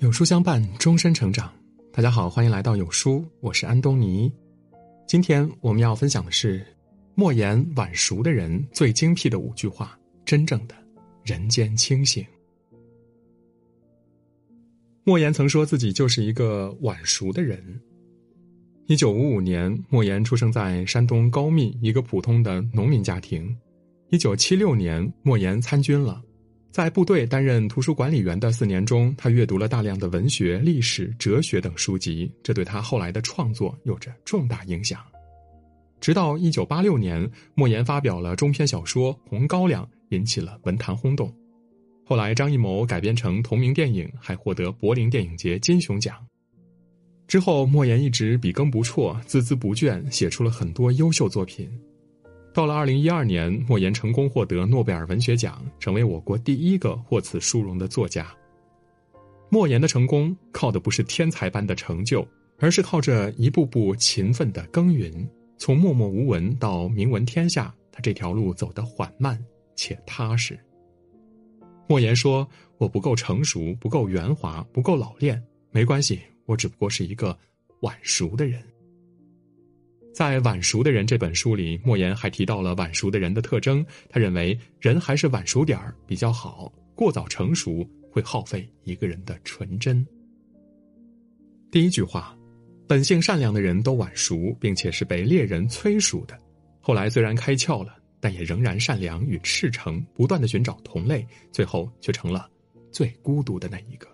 有书相伴，终身成长。大家好，欢迎来到有书，我是安东尼。今天我们要分享的是莫言晚熟的人最精辟的五句话，真正的人间清醒。莫言曾说自己就是一个晚熟的人。一九五五年，莫言出生在山东高密一个普通的农民家庭。一九七六年，莫言参军了。在部队担任图书管理员的四年中，他阅读了大量的文学、历史、哲学等书籍，这对他后来的创作有着重大影响。直到一九八六年，莫言发表了中篇小说《红高粱》，引起了文坛轰动。后来，张艺谋改编成同名电影，还获得柏林电影节金熊奖。之后，莫言一直笔耕不辍，孜孜不倦，写出了很多优秀作品。到了二零一二年，莫言成功获得诺贝尔文学奖，成为我国第一个获此殊荣的作家。莫言的成功靠的不是天才般的成就，而是靠着一步步勤奋的耕耘。从默默无闻到名闻天下，他这条路走得缓慢且踏实。莫言说：“我不够成熟，不够圆滑，不够老练，没关系，我只不过是一个晚熟的人。”在《晚熟的人》这本书里，莫言还提到了晚熟的人的特征。他认为，人还是晚熟点儿比较好，过早成熟会耗费一个人的纯真。第一句话，本性善良的人都晚熟，并且是被猎人催熟的。后来虽然开窍了，但也仍然善良与赤诚，不断的寻找同类，最后却成了最孤独的那一个。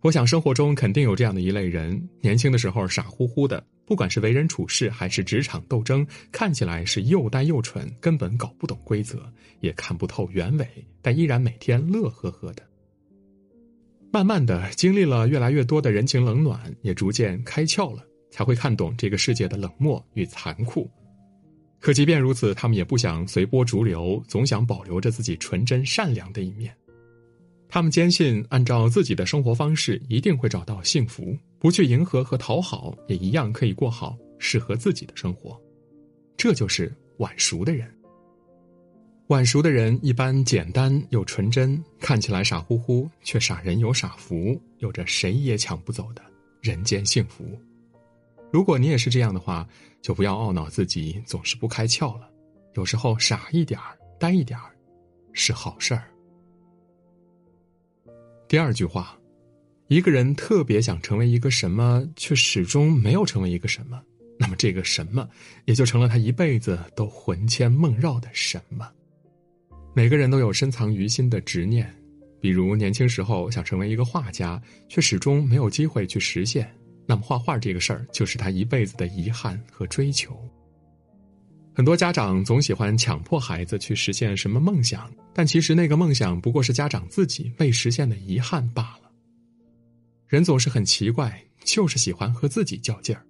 我想，生活中肯定有这样的一类人：年轻的时候傻乎乎的。不管是为人处事还是职场斗争，看起来是又呆又蠢，根本搞不懂规则，也看不透原委，但依然每天乐呵呵的。慢慢的，经历了越来越多的人情冷暖，也逐渐开窍了，才会看懂这个世界的冷漠与残酷。可即便如此，他们也不想随波逐流，总想保留着自己纯真善良的一面。他们坚信，按照自己的生活方式，一定会找到幸福。不去迎合和讨好，也一样可以过好适合自己的生活。这就是晚熟的人。晚熟的人一般简单又纯真，看起来傻乎乎，却傻人有傻福，有着谁也抢不走的人间幸福。如果你也是这样的话，就不要懊恼自己总是不开窍了。有时候傻一点儿、呆一点儿，是好事儿。第二句话，一个人特别想成为一个什么，却始终没有成为一个什么，那么这个什么，也就成了他一辈子都魂牵梦绕的什么。每个人都有深藏于心的执念，比如年轻时候想成为一个画家，却始终没有机会去实现，那么画画这个事儿就是他一辈子的遗憾和追求。很多家长总喜欢强迫孩子去实现什么梦想，但其实那个梦想不过是家长自己未实现的遗憾罢了。人总是很奇怪，就是喜欢和自己较劲儿。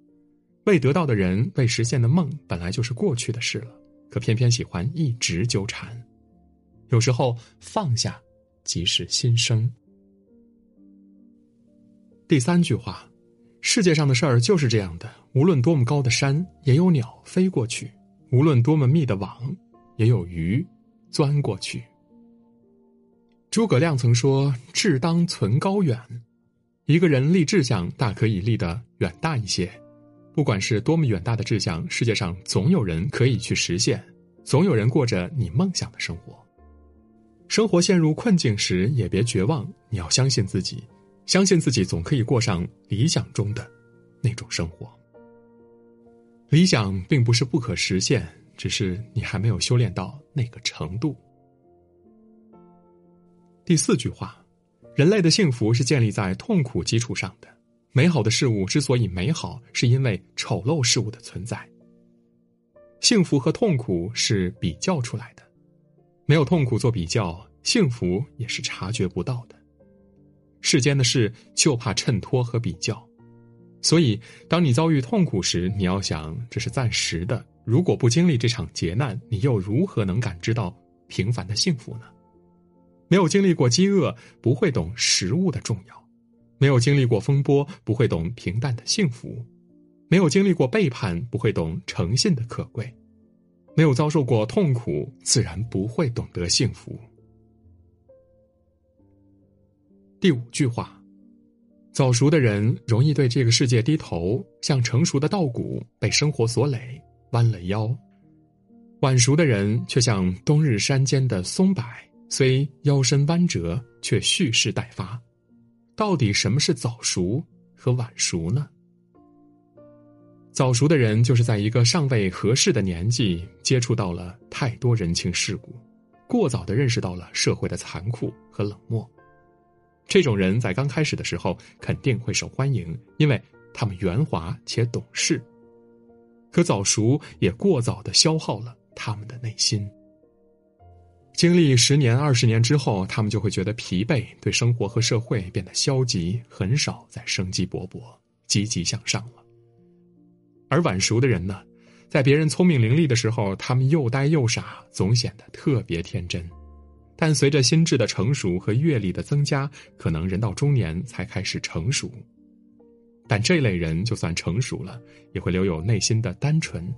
未得到的人、未实现的梦本来就是过去的事了，可偏偏喜欢一直纠缠。有时候放下，即是新生。第三句话：世界上的事儿就是这样的，无论多么高的山，也有鸟飞过去。无论多么密的网，也有鱼钻过去。诸葛亮曾说：“志当存高远。”一个人立志向，大可以立得远大一些。不管是多么远大的志向，世界上总有人可以去实现，总有人过着你梦想的生活。生活陷入困境时，也别绝望，你要相信自己，相信自己总可以过上理想中的那种生活。理想并不是不可实现，只是你还没有修炼到那个程度。第四句话，人类的幸福是建立在痛苦基础上的。美好的事物之所以美好，是因为丑陋事物的存在。幸福和痛苦是比较出来的，没有痛苦做比较，幸福也是察觉不到的。世间的事就怕衬托和比较。所以，当你遭遇痛苦时，你要想这是暂时的。如果不经历这场劫难，你又如何能感知到平凡的幸福呢？没有经历过饥饿，不会懂食物的重要；没有经历过风波，不会懂平淡的幸福；没有经历过背叛，不会懂诚信的可贵；没有遭受过痛苦，自然不会懂得幸福。第五句话：早熟的人容易对这个世界低头，像成熟的稻谷被生活所累，弯了腰；晚熟的人却像冬日山间的松柏，虽腰身弯折，却蓄势待发。到底什么是早熟和晚熟呢？早熟的人就是在一个尚未合适的年纪，接触到了太多人情世故，过早的认识到了社会的残酷和冷漠。这种人在刚开始的时候肯定会受欢迎，因为他们圆滑且懂事。可早熟也过早的消耗了他们的内心。经历十年、二十年之后，他们就会觉得疲惫，对生活和社会变得消极，很少再生机勃勃、积极向上了。而晚熟的人呢，在别人聪明伶俐的时候，他们又呆又傻，总显得特别天真。但随着心智的成熟和阅历的增加，可能人到中年才开始成熟。但这类人就算成熟了，也会留有内心的单纯，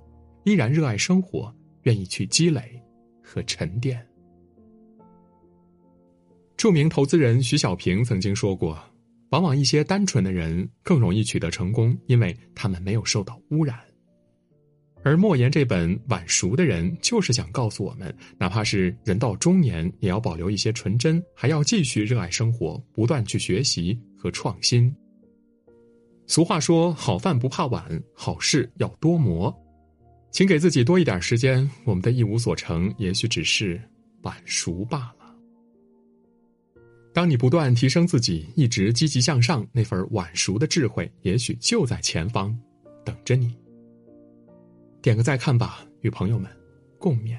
依然热爱生活，愿意去积累和沉淀。著名投资人徐小平曾经说过。往往一些单纯的人更容易取得成功，因为他们没有受到污染。而莫言这本《晚熟的人》就是想告诉我们，哪怕是人到中年，也要保留一些纯真，还要继续热爱生活，不断去学习和创新。俗话说：“好饭不怕晚，好事要多磨。”请给自己多一点时间，我们的一无所成，也许只是晚熟罢了。当你不断提升自己，一直积极向上，那份晚熟的智慧，也许就在前方，等着你。点个再看吧，与朋友们共勉。